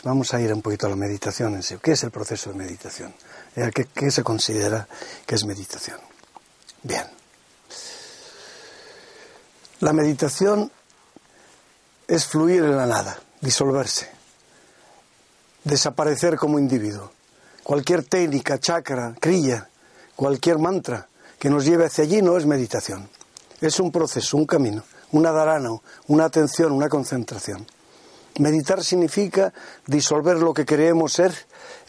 Pues vamos a ir un poquito a la meditación en sí. ¿Qué es el proceso de meditación? Eh, ¿Qué, se considera que es meditación? Bien. La meditación es fluir en la nada, disolverse, desaparecer como individuo. Cualquier técnica, chakra, crilla, cualquier mantra que nos lleve hacia allí no es meditación. Es un proceso, un camino, una dharana, una atención, una concentración. Meditar significa disolver lo que queremos ser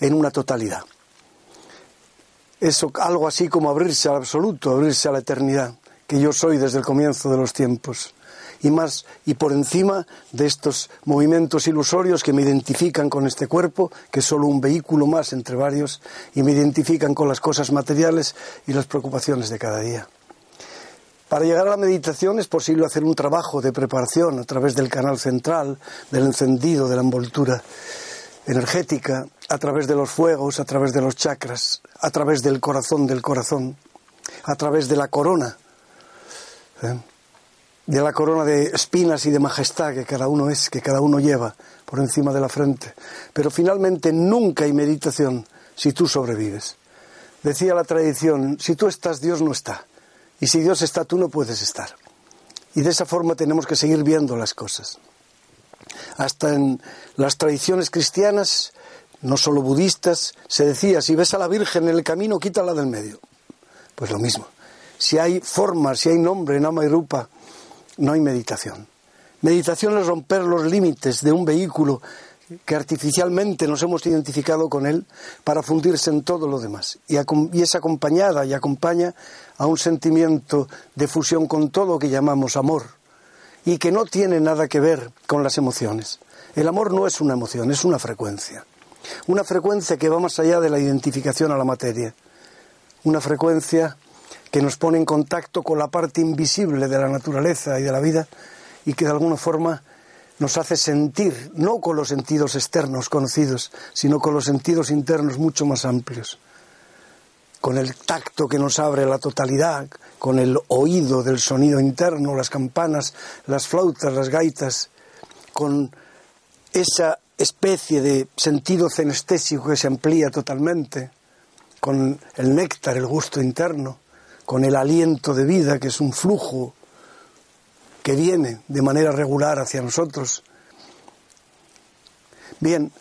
en una totalidad. Es algo así como abrirse al absoluto, abrirse a la eternidad, que yo soy desde el comienzo de los tiempos. Y más, y por encima de estos movimientos ilusorios que me identifican con este cuerpo, que es solo un vehículo más entre varios, y me identifican con las cosas materiales y las preocupaciones de cada día. Para llegar a la meditación es posible hacer un trabajo de preparación a través del canal central, del encendido, de la envoltura energética, a través de los fuegos, a través de los chakras, a través del corazón del corazón, a través de la corona, ¿eh? de la corona de espinas y de majestad que cada uno es, que cada uno lleva por encima de la frente. Pero finalmente nunca hay meditación si tú sobrevives. Decía la tradición, si tú estás, Dios no está. Y si Dios está, tú no puedes estar. Y de esa forma tenemos que seguir viendo las cosas. Hasta en las tradiciones cristianas, no solo budistas, se decía, si ves a la Virgen en el camino, quítala del medio. Pues lo mismo. Si hay forma, si hay nombre, nama y rupa, no hay meditación. Meditación es romper los límites de un vehículo que artificialmente nos hemos identificado con él para fundirse en todo lo demás. Y, es acompañada y acompaña a un sentimiento de fusión con todo lo que llamamos amor y que no tiene nada que ver con las emociones. El amor no es una emoción, es una frecuencia. Una frecuencia que va más allá de la identificación a la materia. Una frecuencia que nos pone en contacto con la parte invisible de la naturaleza y de la vida y que de alguna forma nos hace sentir, no con los sentidos externos conocidos, sino con los sentidos internos mucho más amplios, con el tacto que nos abre la totalidad, con el oído del sonido interno, las campanas, las flautas, las gaitas, con esa especie de sentido cenestésico que se amplía totalmente, con el néctar, el gusto interno, con el aliento de vida, que es un flujo que viene de manera regular hacia nosotros. Bien,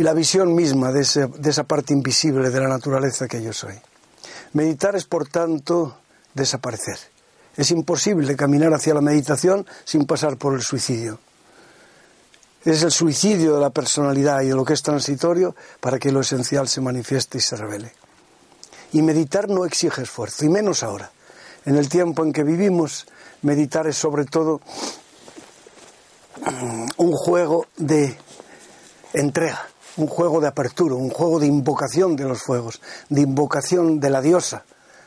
y la visión misma de, esa parte invisible de la naturaleza que yo soy. Meditar es, por tanto, desaparecer. Es imposible caminar hacia la meditación sin pasar por el suicidio. Es el suicidio de la personalidad y de lo que es transitorio para que lo esencial se manifieste y se revele. Y meditar no exige esfuerzo, y menos ahora. En el tiempo en que vivimos, meditar es sobre todo un juego de entrega, un juego de apertura, un juego de invocación de los fuegos, de invocación de la diosa,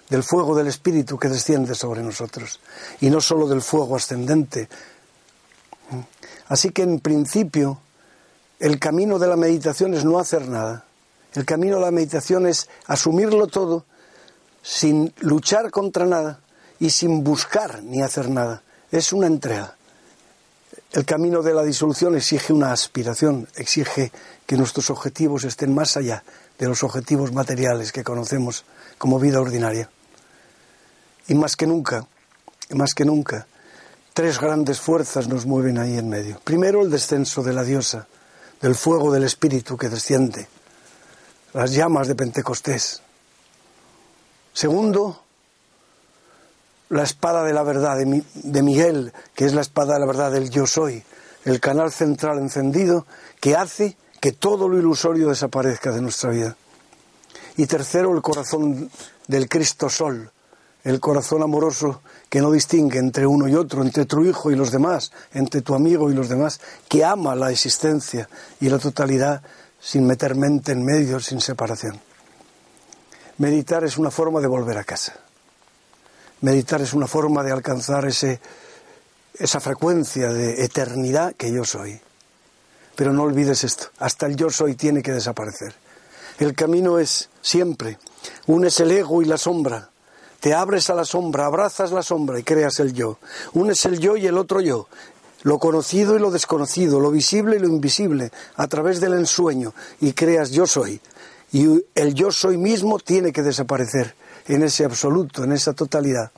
del fuego del espíritu que desciende sobre nosotros, y no solo del fuego ascendente. Así que en principio el camino de la meditación es no hacer nada. El camino de la meditación es asumirlo todo sin luchar contra nada y sin buscar ni hacer nada. Es una entrega. El camino de la disolución exige una aspiración, exige que nuestros objetivos estén más allá de los objetivos materiales que conocemos como vida ordinaria. Y más que nunca, más que nunca, tres grandes fuerzas nos mueven ahí en medio. Primero, el descenso de la diosa, del fuego del espíritu que desciende, las llamas de Pentecostés. Segundo, la espada de la verdad de, Miguel, que es la espada de la verdad del yo soy, el canal central encendido que hace que todo lo ilusorio desaparezca de nuestra vida. Y tercero, el corazón del Cristo Sol, el corazón amoroso que no distingue entre uno y otro, entre tu hijo y los demás, entre tu amigo y los demás, que ama la existencia y la totalidad sin meter mente en medio, sin separación. Meditar es una forma de volver a casa. Meditar es una forma de alcanzar ese, esa frecuencia de eternidad que yo soy. Pero no olvides esto, hasta el yo soy tiene que desaparecer. El camino es siempre, unes el ego y la sombra, te abres a la sombra, abrazas la sombra y creas el yo. Unes el yo y el otro yo. lo conocido y lo desconocido, lo visible y lo invisible, a través del ensueño, y creas yo soy. Y el yo soy mismo tiene que desaparecer en ese absoluto, en esa totalidad.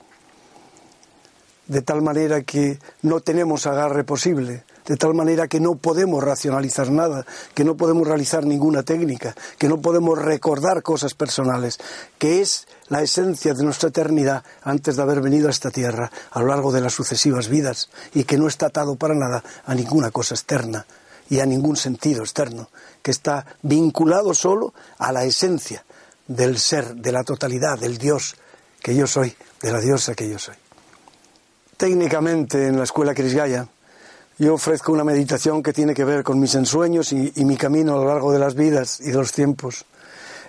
De tal manera que no tenemos agarre posible, de tal manera que no podemos racionalizar nada, que no podemos realizar ninguna técnica, que no podemos recordar cosas personales, que es la esencia de nuestra eternidad antes de haber venido a esta tierra a lo largo de las sucesivas vidas y que no está atado para nada a ninguna cosa externa y a ningún sentido externo, que está vinculado solo a la esencia del ser, de la totalidad, del Dios que yo soy, de la diosa que yo soy. Técnicamente en la escuela Crisgaya yo ofrezco una meditación que tiene que ver con mis ensueños y, mi camino a lo largo de las vidas y de los tiempos.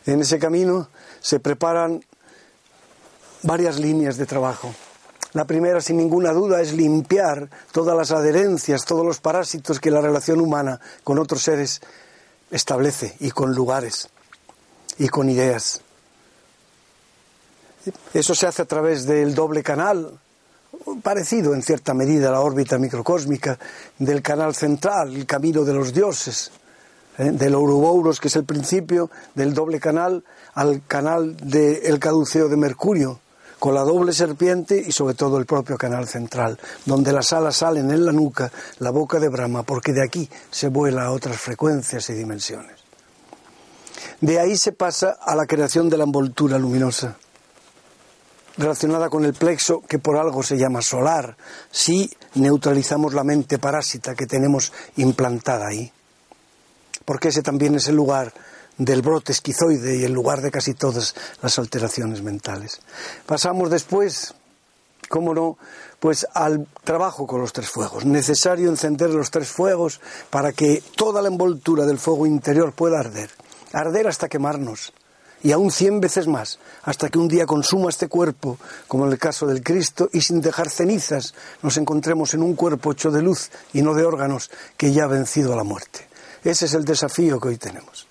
En ese camino se preparan varias líneas de trabajo. La primera, sin ninguna duda, es limpiar todas las adherencias, todos los parásitos que la relación humana con otros seres establece y con lugares y con ideas. Eso se hace a través del doble canal parecido en cierta medida a la órbita microcósmica del canal central, el camino de los dioses, ¿eh? del Ouroboros, que es el principio del doble canal, al canal del caduceo de Mercurio, con la doble serpiente y sobre todo el propio canal central, donde las alas salen en la nuca, la boca de Brahma, porque de aquí se vuela a otras frecuencias y dimensiones. De ahí se pasa a la creación de la envoltura luminosa relacionada con el plexo que por algo se llama solar, si neutralizamos la mente parásita que tenemos implantada ahí. Porque ese también es el lugar del brote esquizoide y el lugar de casi todas las alteraciones mentales. Pasamos después, cómo no, pues al trabajo con los tres fuegos. Necesario encender los tres fuegos para que toda la envoltura del fuego interior pueda arder. Arder hasta quemarnos y aún cien veces más, hasta que un día consuma este cuerpo, como en el caso del Cristo, y sin dejar cenizas nos encontremos en un cuerpo hecho de luz y no de órganos que ya ha vencido a la muerte. Ese es el desafío que hoy tenemos.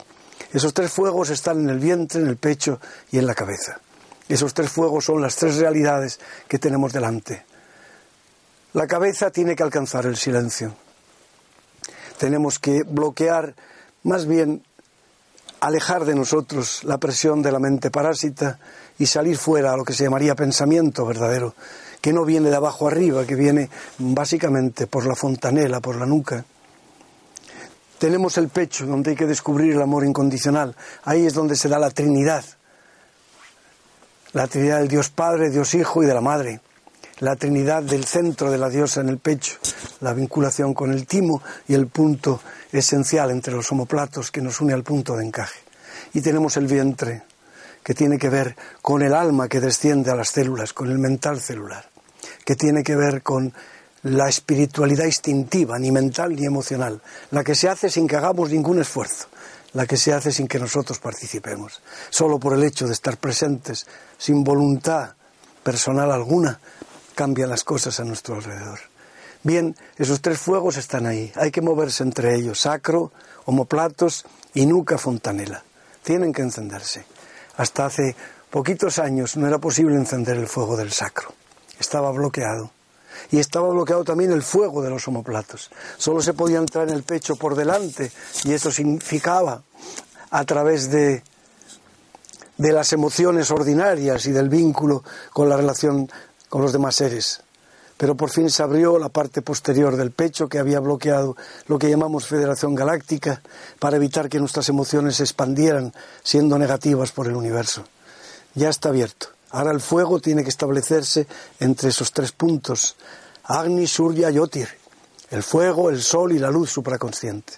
Esos tres fuegos están en el vientre, en el pecho y en la cabeza. Esos tres fuegos son las tres realidades que tenemos delante. La cabeza tiene que alcanzar el silencio. Tenemos que bloquear más bien alejar de nosotros la presión de la mente parásita y salir fuera a lo que se llamaría pensamiento verdadero, que no viene de abajo arriba, que viene básicamente por la fontanela, por la nuca. Tenemos el pecho, donde hay que descubrir el amor incondicional. Ahí es donde se da la Trinidad. La Trinidad del Dios Padre, Dios Hijo y de la Madre. La Trinidad del centro de la diosa en el pecho. La vinculación con el timo y el punto esencial entre los homoplatos que nos une al punto de encaje. Y tenemos el vientre, que tiene que ver con el alma que desciende a las células, con el mental celular, que tiene que ver con la espiritualidad instintiva, ni mental ni emocional, la que se hace sin que hagamos ningún esfuerzo, la que se hace sin que nosotros participemos, solo por el hecho de estar presentes, sin voluntad personal alguna, cambian las cosas a nuestro alrededor. Bien, esos tres fuegos están ahí. Hay que moverse entre ellos. Sacro, homoplatos y nuca fontanela. Tienen que encenderse. Hasta hace poquitos años no era posible encender el fuego del sacro. Estaba bloqueado. Y estaba bloqueado también el fuego de los homoplatos. Solo se podía entrar en el pecho por delante y eso significaba a través de, de las emociones ordinarias y del vínculo con la relación con los demás seres pero por fin se abrió la parte posterior del pecho que había bloqueado lo que llamamos Federación Galáctica para evitar que nuestras emociones se expandieran siendo negativas por el universo. Ya está abierto. Ahora el fuego tiene que establecerse entre esos tres puntos. Agni, Surya y Otir. El fuego, el sol y la luz supraconsciente.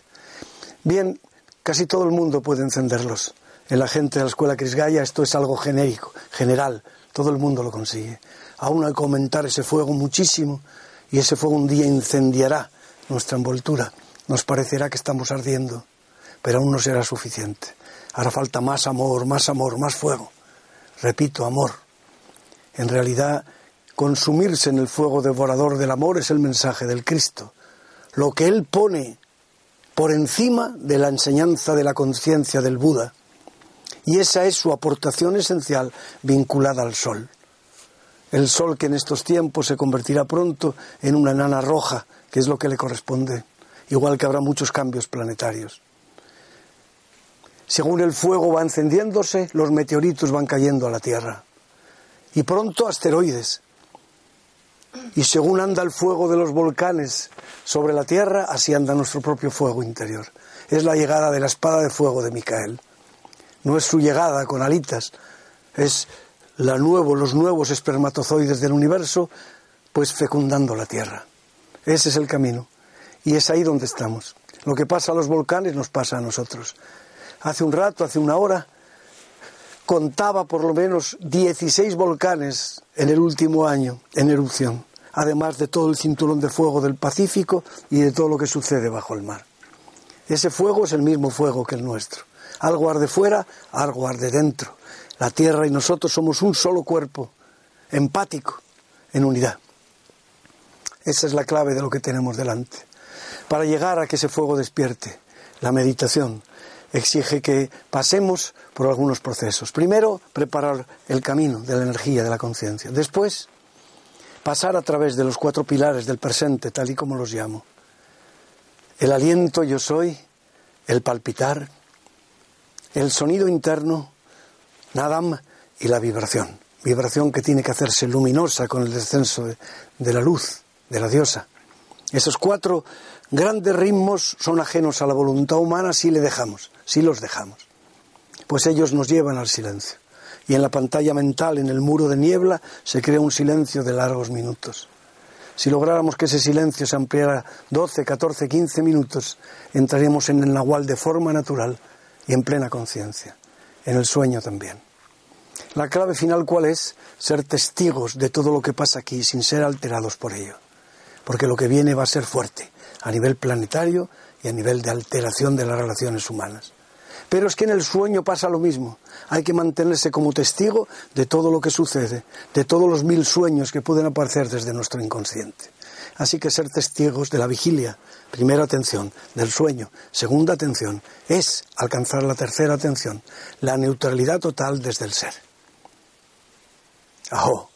Bien, casi todo el mundo puede encenderlos. En la gente de la escuela Crisgaya esto es algo genérico, general. Todo el mundo lo consigue aún al comentar ese fuego muchísimo y ese fuego un día incendiará nuestra envoltura. Nos parecerá que estamos ardiendo, pero aún no será suficiente. Hará falta más amor, más amor, más fuego. Repito, amor. En realidad, consumirse en el fuego devorador del amor es el mensaje del Cristo. Lo que Él pone por encima de la enseñanza de la conciencia del Buda. Y esa es su aportación esencial vinculada al sol el sol que en estos tiempos se convertirá pronto en una enana roja que es lo que le corresponde, igual que habrá muchos cambios planetarios. Según el fuego va encendiéndose, los meteoritos van cayendo a la Tierra. Y pronto asteroides. Y según anda el fuego de los volcanes sobre la Tierra, así anda nuestro propio fuego interior. Es la llegada de la espada de fuego de Micael. No es su llegada con alitas, es la nuevo, los nuevos espermatozoides del universo, pues fecundando la Tierra. Ese es el camino. Y es ahí donde estamos. Lo que pasa a los volcanes nos pasa a nosotros. Hace un rato, hace una hora, contaba por lo menos 16 volcanes en el último año en erupción, además de todo el cinturón de fuego del Pacífico y de todo lo que sucede bajo el mar. Ese fuego es el mismo fuego que el nuestro. Algo arde fuera, algo arde dentro. La Tierra y nosotros somos un solo cuerpo, empático, en unidad. Esa es la clave de lo que tenemos delante. Para llegar a que ese fuego despierte, la meditación exige que pasemos por algunos procesos. Primero, preparar el camino de la energía, de la conciencia. Después, pasar a través de los cuatro pilares del presente, tal y como los llamo. El aliento yo soy, el palpitar, el sonido interno, Nadam y la vibración. Vibración que tiene que hacerse luminosa con el descenso de, la luz, de la diosa. Esos cuatro grandes ritmos son ajenos a la voluntad humana si le dejamos, si los dejamos. Pues ellos nos llevan al silencio. Y en la pantalla mental, en el muro de niebla, se crea un silencio de largos minutos. Si lográramos que ese silencio se ampliara 12, 14, 15 minutos, entraríamos en el nahual de forma natural y en plena conciencia, en el sueño también. La clave final cuál es? Ser testigos de todo lo que pasa aquí sin ser alterados por ello. Porque lo que viene va a ser fuerte a nivel planetario y a nivel de alteración de las relaciones humanas. Pero es que en el sueño pasa lo mismo. Hay que mantenerse como testigo de todo lo que sucede, de todos los mil sueños que pueden aparecer desde nuestro inconsciente. Así que ser testigos de la vigilia, primera atención, del sueño, segunda atención, es alcanzar la tercera atención, la neutralidad total desde el ser. Ajo.